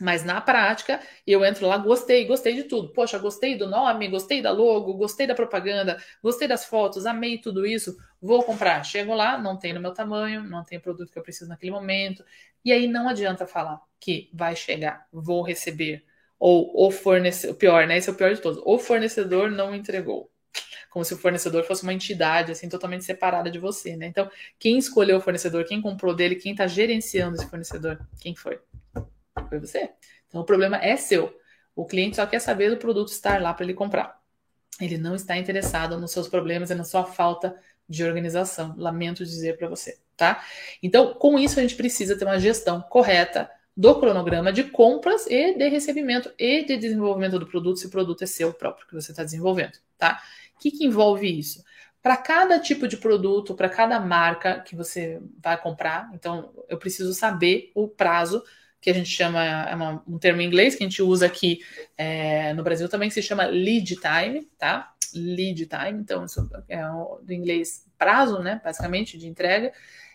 Mas na prática, eu entro lá, gostei, gostei de tudo. Poxa, gostei do nome, gostei da logo, gostei da propaganda, gostei das fotos, amei tudo isso, vou comprar. Chego lá, não tem no meu tamanho, não tem produto que eu preciso naquele momento. E aí não adianta falar que vai chegar, vou receber, ou o fornecedor, pior, né? Esse é o pior de todos. O fornecedor não entregou. Como se o fornecedor fosse uma entidade, assim, totalmente separada de você, né? Então, quem escolheu o fornecedor, quem comprou dele, quem está gerenciando esse fornecedor, quem foi? Foi você. Então, o problema é seu. O cliente só quer saber do produto estar lá para ele comprar. Ele não está interessado nos seus problemas e na sua falta de organização. Lamento dizer para você, tá? Então, com isso, a gente precisa ter uma gestão correta do cronograma de compras e de recebimento e de desenvolvimento do produto, se o produto é seu próprio que você está desenvolvendo, tá? O que, que envolve isso? Para cada tipo de produto, para cada marca que você vai comprar, então eu preciso saber o prazo que a gente chama, é uma, um termo em inglês que a gente usa aqui é, no Brasil também, que se chama lead time, tá? Lead time, então isso é do inglês prazo, né? Basicamente, de entrega.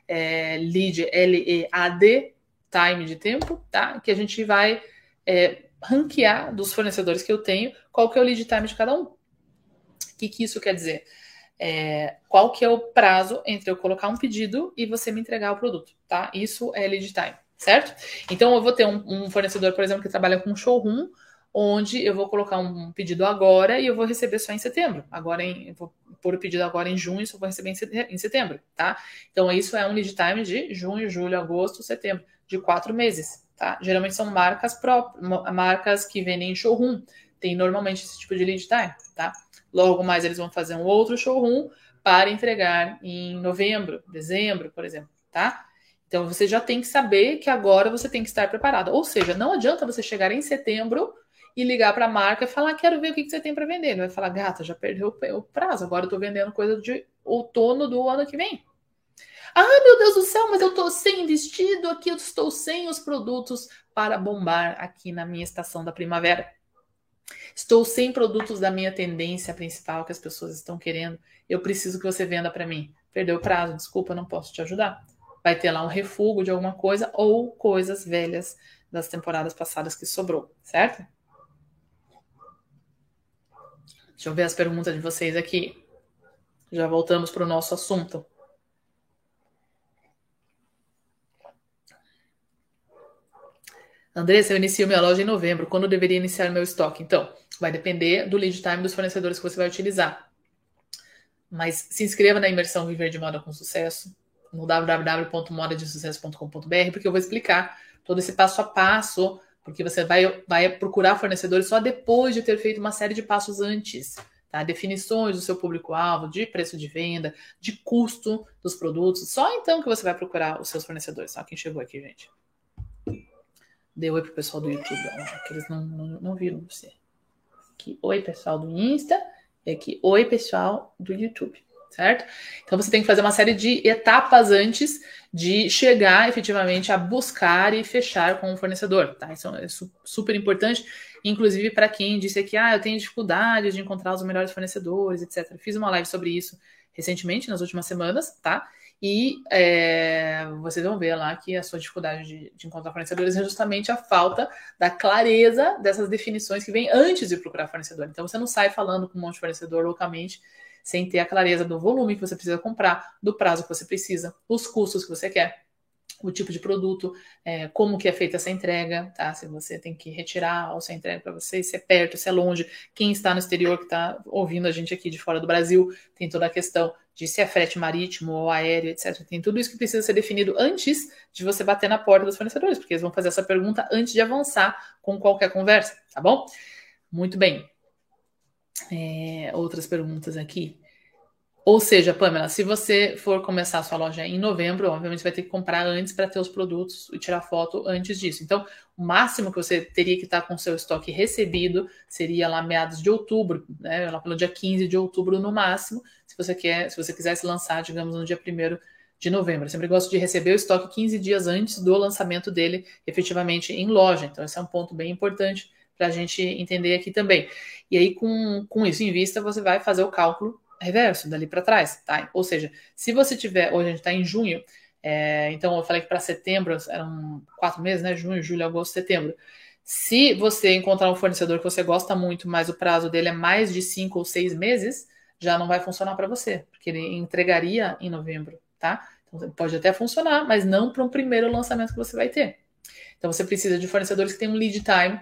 É, lead, L-E-A-D, time de tempo, tá? Que a gente vai é, ranquear dos fornecedores que eu tenho, qual que é o lead time de cada um. Que, que isso quer dizer? É, qual que é o prazo entre eu colocar um pedido e você me entregar o produto, tá? Isso é lead time, certo? Então eu vou ter um, um fornecedor, por exemplo, que trabalha com showroom, onde eu vou colocar um pedido agora e eu vou receber só em setembro. Agora em, vou pôr o pedido agora em junho, só vou receber em setembro, tá? Então isso é um lead time de junho, julho, agosto, setembro de quatro meses, tá? Geralmente são marcas próprias, marcas que vendem em showroom. Tem normalmente esse tipo de lead time, tá? Logo mais eles vão fazer um outro showroom para entregar em novembro, dezembro, por exemplo, tá? Então você já tem que saber que agora você tem que estar preparado. Ou seja, não adianta você chegar em setembro e ligar para a marca e falar: quero ver o que, você tem para vender. Ele vai falar: gata, já perdeu o prazo, agora eu estou vendendo coisa de outono do ano que vem. Ah, meu Deus do céu, mas eu estou sem vestido aqui, eu estou sem os produtos para bombar aqui na minha estação da primavera. Estou sem produtos da minha tendência principal que as pessoas estão querendo. Eu preciso que você venda para mim. Perdeu o prazo, desculpa, não posso te ajudar. Vai ter lá um refúgio de alguma coisa ou coisas velhas das temporadas passadas que sobrou, certo? Deixa eu ver as perguntas de vocês aqui. Já voltamos para o nosso assunto. Andressa, eu inicio minha loja em novembro. Quando eu deveria iniciar meu estoque? Então, vai depender do lead time dos fornecedores que você vai utilizar. Mas se inscreva na imersão Viver de Moda com Sucesso no www.modadesucesso.com.br, porque eu vou explicar todo esse passo a passo, porque você vai, vai procurar fornecedores só depois de ter feito uma série de passos antes. Tá? Definições do seu público-alvo, de preço de venda, de custo dos produtos. Só então que você vai procurar os seus fornecedores. Só quem chegou aqui, gente. Dê oi pro pessoal do YouTube, que eles não, não, não viram você. Aqui, oi, pessoal do Insta. E aqui, oi, pessoal do YouTube, certo? Então você tem que fazer uma série de etapas antes de chegar efetivamente a buscar e fechar com o fornecedor, tá? Isso é super importante, inclusive para quem disse aqui, ah, eu tenho dificuldade de encontrar os melhores fornecedores, etc. Fiz uma live sobre isso recentemente, nas últimas semanas, tá? E é, vocês vão ver lá que a sua dificuldade de, de, encontrar fornecedores é justamente a falta da clareza dessas definições que vem antes de procurar fornecedor. Então você não sai falando com um monte de fornecedor localmente sem ter a clareza do volume que você precisa comprar, do prazo que você precisa, os custos que você quer o tipo de produto, é, como que é feita essa entrega, tá? Se você tem que retirar ou se é entrega para você, se é perto, se é longe, quem está no exterior que está ouvindo a gente aqui de fora do Brasil, tem toda a questão de se é frete marítimo ou aéreo, etc. Tem tudo isso que precisa ser definido antes de você bater na porta dos fornecedores, porque eles vão fazer essa pergunta antes de avançar com qualquer conversa, tá bom? Muito bem. É, outras perguntas aqui. Ou seja, Pamela, se você for começar a sua loja em novembro, obviamente você vai ter que comprar antes para ter os produtos e tirar foto antes disso. Então, o máximo que você teria que estar com seu estoque recebido seria lá meados de outubro, né? Lá pelo dia 15 de outubro no máximo, se você quer, se você quisesse lançar, digamos, no dia 1 de novembro. Eu sempre gosto de receber o estoque 15 dias antes do lançamento dele efetivamente em loja. Então, esse é um ponto bem importante para a gente entender aqui também. E aí, com, com isso em vista, você vai fazer o cálculo reverso, dali para trás, tá? Ou seja, se você tiver, hoje a gente está em junho, é, então eu falei que para setembro eram quatro meses, né? Junho, julho, agosto, setembro. Se você encontrar um fornecedor que você gosta muito, mas o prazo dele é mais de cinco ou seis meses, já não vai funcionar para você, porque ele entregaria em novembro, tá? Então pode até funcionar, mas não para um primeiro lançamento que você vai ter. Então você precisa de fornecedores que têm um lead time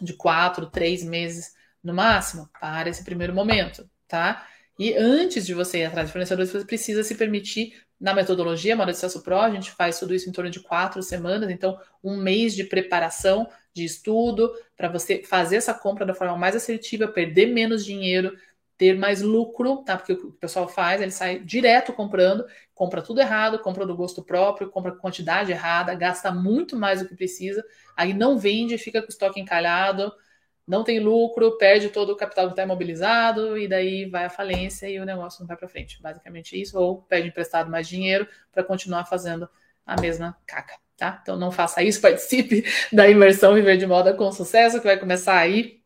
de quatro, três meses no máximo para esse primeiro momento, tá? E antes de você ir atrás de fornecedores, você precisa se permitir, na metodologia Moda de Sucesso Pro, a gente faz tudo isso em torno de quatro semanas, então um mês de preparação, de estudo, para você fazer essa compra da forma mais assertiva, perder menos dinheiro, ter mais lucro, tá? Porque o que o pessoal faz, ele sai direto comprando, compra tudo errado, compra do gosto próprio, compra quantidade errada, gasta muito mais do que precisa, aí não vende, fica com o estoque encalhado, não tem lucro, perde todo o capital que está imobilizado e daí vai à falência e o negócio não vai para frente. Basicamente isso, ou pede emprestado mais dinheiro para continuar fazendo a mesma caca, tá? Então não faça isso, [laughs] participe da imersão Viver de Moda com Sucesso, que vai começar aí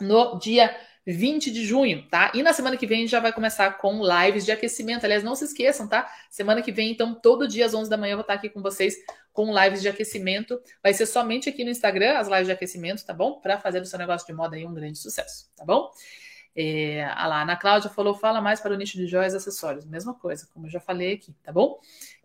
no dia 20 de junho, tá? E na semana que vem a gente já vai começar com lives de aquecimento. Aliás, não se esqueçam, tá? Semana que vem, então, todo dia às 11 da manhã eu vou estar aqui com vocês com lives de aquecimento. Vai ser somente aqui no Instagram as lives de aquecimento, tá bom? Para fazer do seu negócio de moda aí um grande sucesso, tá bom? É, a lá, Ana Cláudia falou, fala mais para o nicho de joias e acessórios. Mesma coisa, como eu já falei aqui, tá bom?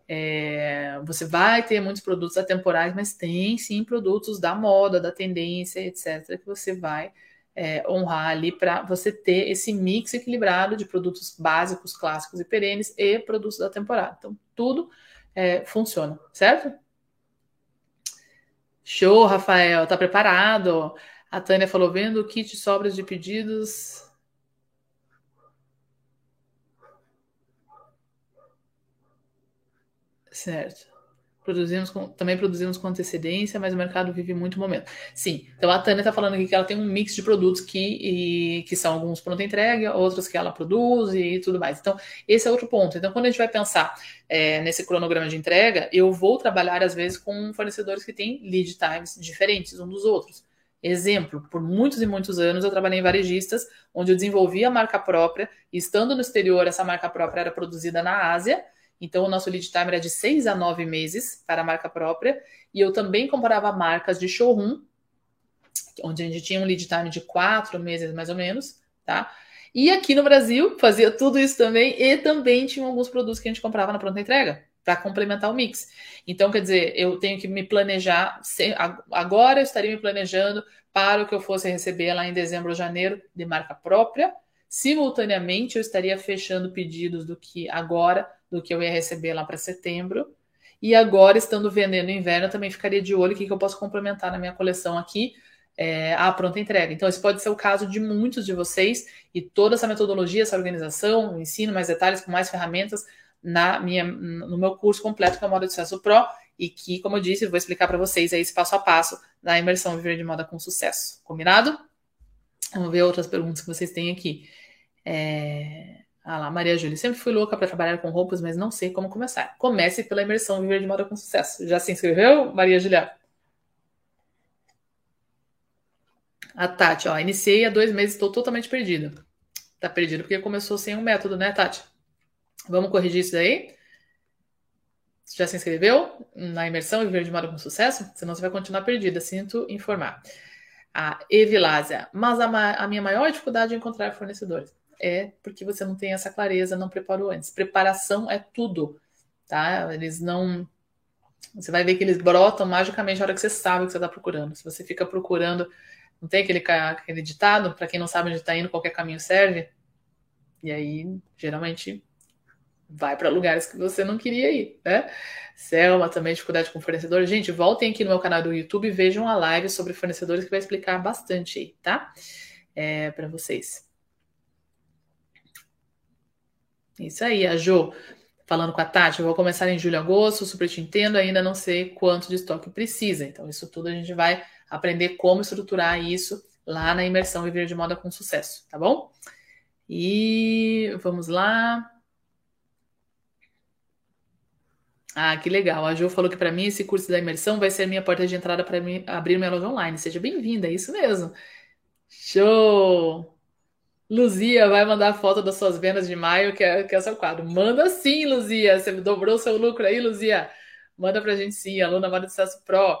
É, você vai ter muitos produtos atemporais, mas tem sim produtos da moda, da tendência, etc., que você vai é, honrar ali para você ter esse mix equilibrado de produtos básicos, clássicos e perenes e produtos da temporada. Então, tudo é, funciona, certo? Show, Rafael, tá preparado? A Tânia falou: vendo o kit sobras de pedidos. Certo. Produzimos com, também produzimos com antecedência, mas o mercado vive muito momento. Sim, então a Tânia está falando aqui que ela tem um mix de produtos que, e, que são alguns pronta entrega, outros que ela produz e tudo mais. Então, esse é outro ponto. Então, quando a gente vai pensar é, nesse cronograma de entrega, eu vou trabalhar, às vezes, com fornecedores que têm lead times diferentes um dos outros. Exemplo, por muitos e muitos anos eu trabalhei em varejistas, onde eu desenvolvi a marca própria, e estando no exterior, essa marca própria era produzida na Ásia então, o nosso lead time era de seis a nove meses para a marca própria. E eu também comparava marcas de showroom, onde a gente tinha um lead time de quatro meses mais ou menos, tá? E aqui no Brasil, fazia tudo isso também. E também tinha alguns produtos que a gente comprava na pronta entrega para complementar o mix. Então, quer dizer, eu tenho que me planejar. Agora eu estaria me planejando para o que eu fosse receber lá em dezembro ou janeiro de marca própria. Simultaneamente, eu estaria fechando pedidos do que agora do que eu ia receber lá para setembro. E agora, estando vendendo no inverno, também ficaria de olho o que, que eu posso complementar na minha coleção aqui é, pronta entrega. Então, esse pode ser o caso de muitos de vocês e toda essa metodologia, essa organização, o ensino, mais detalhes, com mais ferramentas na minha, no meu curso completo, que é o Moda de Sucesso Pro, e que, como eu disse, eu vou explicar para vocês aí esse passo a passo da imersão Viver de Moda com Sucesso. Combinado? Vamos ver outras perguntas que vocês têm aqui. É... Ah lá, Maria Júlia. Sempre fui louca para trabalhar com roupas, mas não sei como começar. Comece pela imersão Viver de Moda com Sucesso. Já se inscreveu, Maria Júlia? A Tati, ó, iniciei há dois meses, estou totalmente perdida. Tá perdida porque começou sem um método, né, Tati? Vamos corrigir isso daí? Já se inscreveu na imersão Viver de Moda com Sucesso? Senão você vai continuar perdida, sinto informar. A Evilásia, mas a, a minha maior dificuldade é encontrar fornecedores é porque você não tem essa clareza, não preparou antes. Preparação é tudo, tá? Eles não. Você vai ver que eles brotam magicamente na hora que você sabe o que você está procurando. Se você fica procurando, não tem aquele, aquele ditado, para quem não sabe onde está indo, qualquer caminho serve. E aí, geralmente, vai para lugares que você não queria ir, né? Selma também, dificuldade com fornecedores. Gente, voltem aqui no meu canal do YouTube e vejam a live sobre fornecedores que vai explicar bastante aí, tá? É, para vocês. Isso aí, a Jo falando com a Tati, eu vou começar em julho, agosto, super te entendo, ainda não sei quanto de estoque precisa. Então, isso tudo a gente vai aprender como estruturar isso lá na imersão Viver de Moda com Sucesso, tá bom? E vamos lá. Ah, que legal. A Jo falou que para mim esse curso da imersão vai ser minha porta de entrada para abrir minha loja online. Seja bem-vinda, é isso mesmo. Show! Luzia vai mandar foto das suas vendas de maio, que é, que é o seu quadro. Manda sim, Luzia. Você dobrou seu lucro aí, Luzia? Manda pra gente sim, aluna Moda de Sucesso Pro.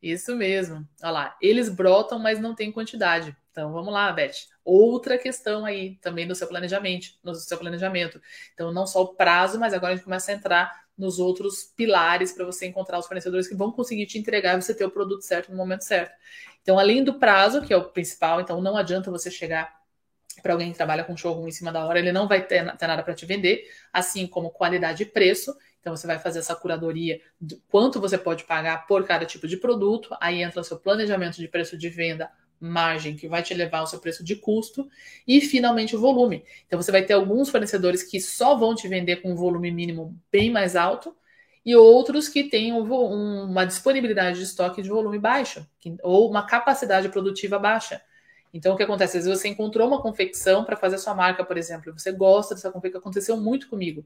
Isso mesmo. Olha lá, eles brotam, mas não tem quantidade. Então vamos lá, Beth. Outra questão aí também no seu planejamento, no seu planejamento. Então não só o prazo, mas agora a gente começa a entrar nos outros pilares para você encontrar os fornecedores que vão conseguir te entregar e você ter o produto certo no momento certo. Então, além do prazo, que é o principal, então não adianta você chegar para alguém que trabalha com showroom em cima da hora, ele não vai ter, ter nada para te vender, assim como qualidade e preço. Então, você vai fazer essa curadoria do quanto você pode pagar por cada tipo de produto. Aí entra o seu planejamento de preço de venda, margem, que vai te levar ao seu preço de custo. E, finalmente, o volume. Então, você vai ter alguns fornecedores que só vão te vender com um volume mínimo bem mais alto e outros que têm um, uma disponibilidade de estoque de volume baixo ou uma capacidade produtiva baixa. Então, o que acontece? Às vezes você encontrou uma confecção para fazer a sua marca, por exemplo, você gosta dessa confecção, aconteceu muito comigo.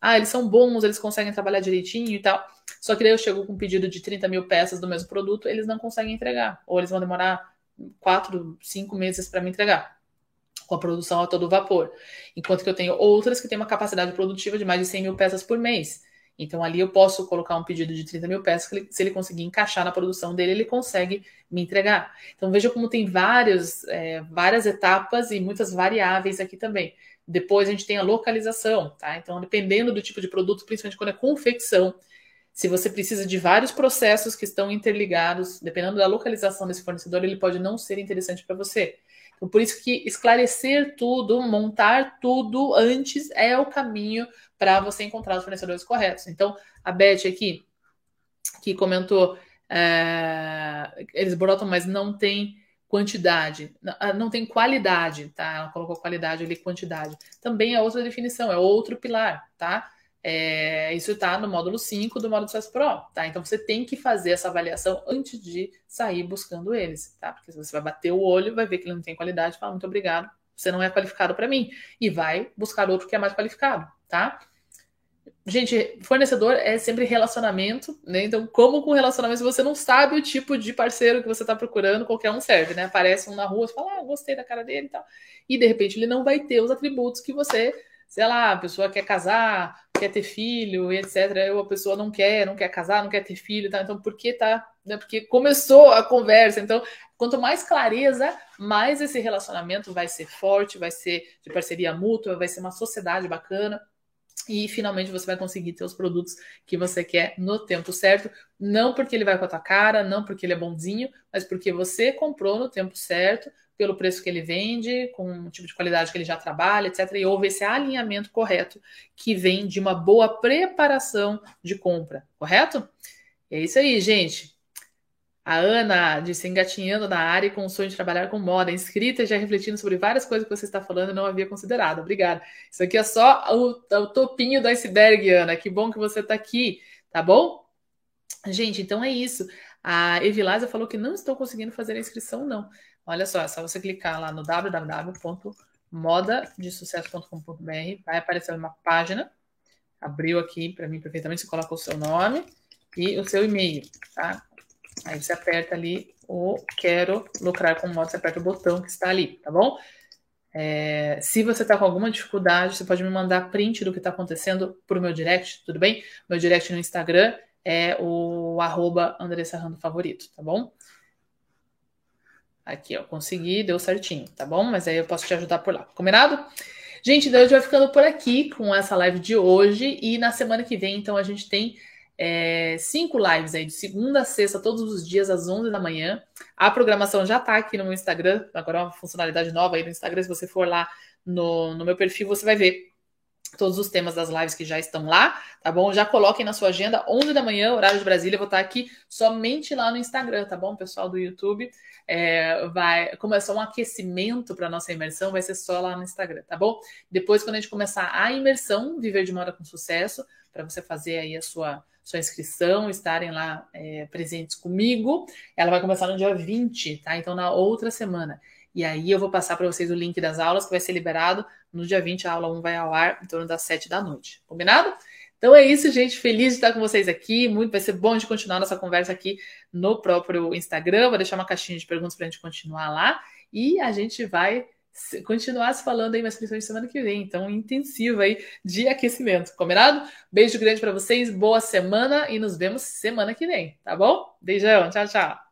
Ah, eles são bons, eles conseguem trabalhar direitinho e tal. Só que daí eu chego com um pedido de 30 mil peças do mesmo produto, eles não conseguem entregar. Ou eles vão demorar 4, 5 meses para me entregar. Com a produção a todo vapor. Enquanto que eu tenho outras que têm uma capacidade produtiva de mais de 100 mil peças por mês. Então ali eu posso colocar um pedido de 30 mil peças, que ele, se ele conseguir encaixar na produção dele, ele consegue me entregar. Então veja como tem vários, é, várias etapas e muitas variáveis aqui também. Depois a gente tem a localização, tá? Então, dependendo do tipo de produto, principalmente quando é confecção, se você precisa de vários processos que estão interligados, dependendo da localização desse fornecedor, ele pode não ser interessante para você. Então, por isso que esclarecer tudo, montar tudo antes é o caminho para você encontrar os fornecedores corretos. Então, a Beth aqui, que comentou, é, eles brotam, mas não tem quantidade, ah, não tem qualidade, tá? Ela colocou qualidade ali, quantidade. Também é outra definição, é outro pilar, tá? É, isso está no módulo 5 do módulo Sucesso Pro, tá? Então você tem que fazer essa avaliação antes de sair buscando eles, tá? Porque você vai bater o olho, vai ver que ele não tem qualidade, fala muito obrigado, você não é qualificado para mim, e vai buscar outro que é mais qualificado, tá? Gente, fornecedor é sempre relacionamento, né? Então, como com relacionamento, se você não sabe o tipo de parceiro que você está procurando, qualquer um serve, né? Aparece um na rua, você fala, ah, gostei da cara dele e tal. E de repente ele não vai ter os atributos que você, sei lá, a pessoa quer casar, quer ter filho, e etc. Ou a pessoa não quer, não quer casar, não quer ter filho, tá? Então, por que tá? Né? Porque começou a conversa. Então, quanto mais clareza, mais esse relacionamento vai ser forte, vai ser de parceria mútua, vai ser uma sociedade bacana e finalmente você vai conseguir ter os produtos que você quer no tempo certo, não porque ele vai com a tua cara, não porque ele é bonzinho, mas porque você comprou no tempo certo, pelo preço que ele vende, com o tipo de qualidade que ele já trabalha, etc. E houve esse alinhamento correto que vem de uma boa preparação de compra, correto? É isso aí, gente. A Ana disse engatinhando na área com o sonho de trabalhar com moda, inscrita e já refletindo sobre várias coisas que você está falando e não havia considerado. Obrigada. Isso aqui é só o, o topinho do iceberg, Ana. Que bom que você está aqui, tá bom? Gente, então é isso. A Evilasa falou que não estou conseguindo fazer a inscrição, não. Olha só, é só você clicar lá no www.modadesucesso.com.br, vai aparecer uma página. Abriu aqui para mim perfeitamente, você coloca o seu nome e o seu e-mail, tá? Aí você aperta ali o quero lucrar com moto, você aperta o botão que está ali, tá bom? É, se você está com alguma dificuldade, você pode me mandar print do que está acontecendo para o meu direct, tudo bem? Meu direct no Instagram é o arroba Andressa Rando Favorito, tá bom? Aqui, ó, consegui, deu certinho, tá bom? Mas aí eu posso te ajudar por lá, combinado? Gente, então a gente vai ficando por aqui com essa live de hoje e na semana que vem, então, a gente tem é, cinco lives aí, de segunda a sexta, todos os dias, às 11 da manhã. A programação já está aqui no meu Instagram, agora é uma funcionalidade nova aí no Instagram. Se você for lá no, no meu perfil, você vai ver todos os temas das lives que já estão lá, tá bom? Já coloquem na sua agenda, 11 da manhã, horário de Brasília, eu vou estar aqui somente lá no Instagram, tá bom, pessoal do YouTube? É, vai, como é só um aquecimento para nossa imersão, vai ser só lá no Instagram, tá bom? Depois, quando a gente começar a imersão, Viver de Moda com Sucesso, para você fazer aí a sua sua inscrição, estarem lá é, presentes comigo. Ela vai começar no dia 20, tá? Então, na outra semana. E aí eu vou passar para vocês o link das aulas, que vai ser liberado no dia 20. A aula 1 vai ao ar em torno das 7 da noite. Combinado? Então é isso, gente. Feliz de estar com vocês aqui. Muito vai ser bom de continuar nossa conversa aqui no próprio Instagram. Vou deixar uma caixinha de perguntas para a gente continuar lá. E a gente vai continuar se falando aí, mas principalmente semana que vem. Então, intensivo aí de aquecimento, combinado? Beijo grande para vocês, boa semana e nos vemos semana que vem, tá bom? Beijão, tchau, tchau.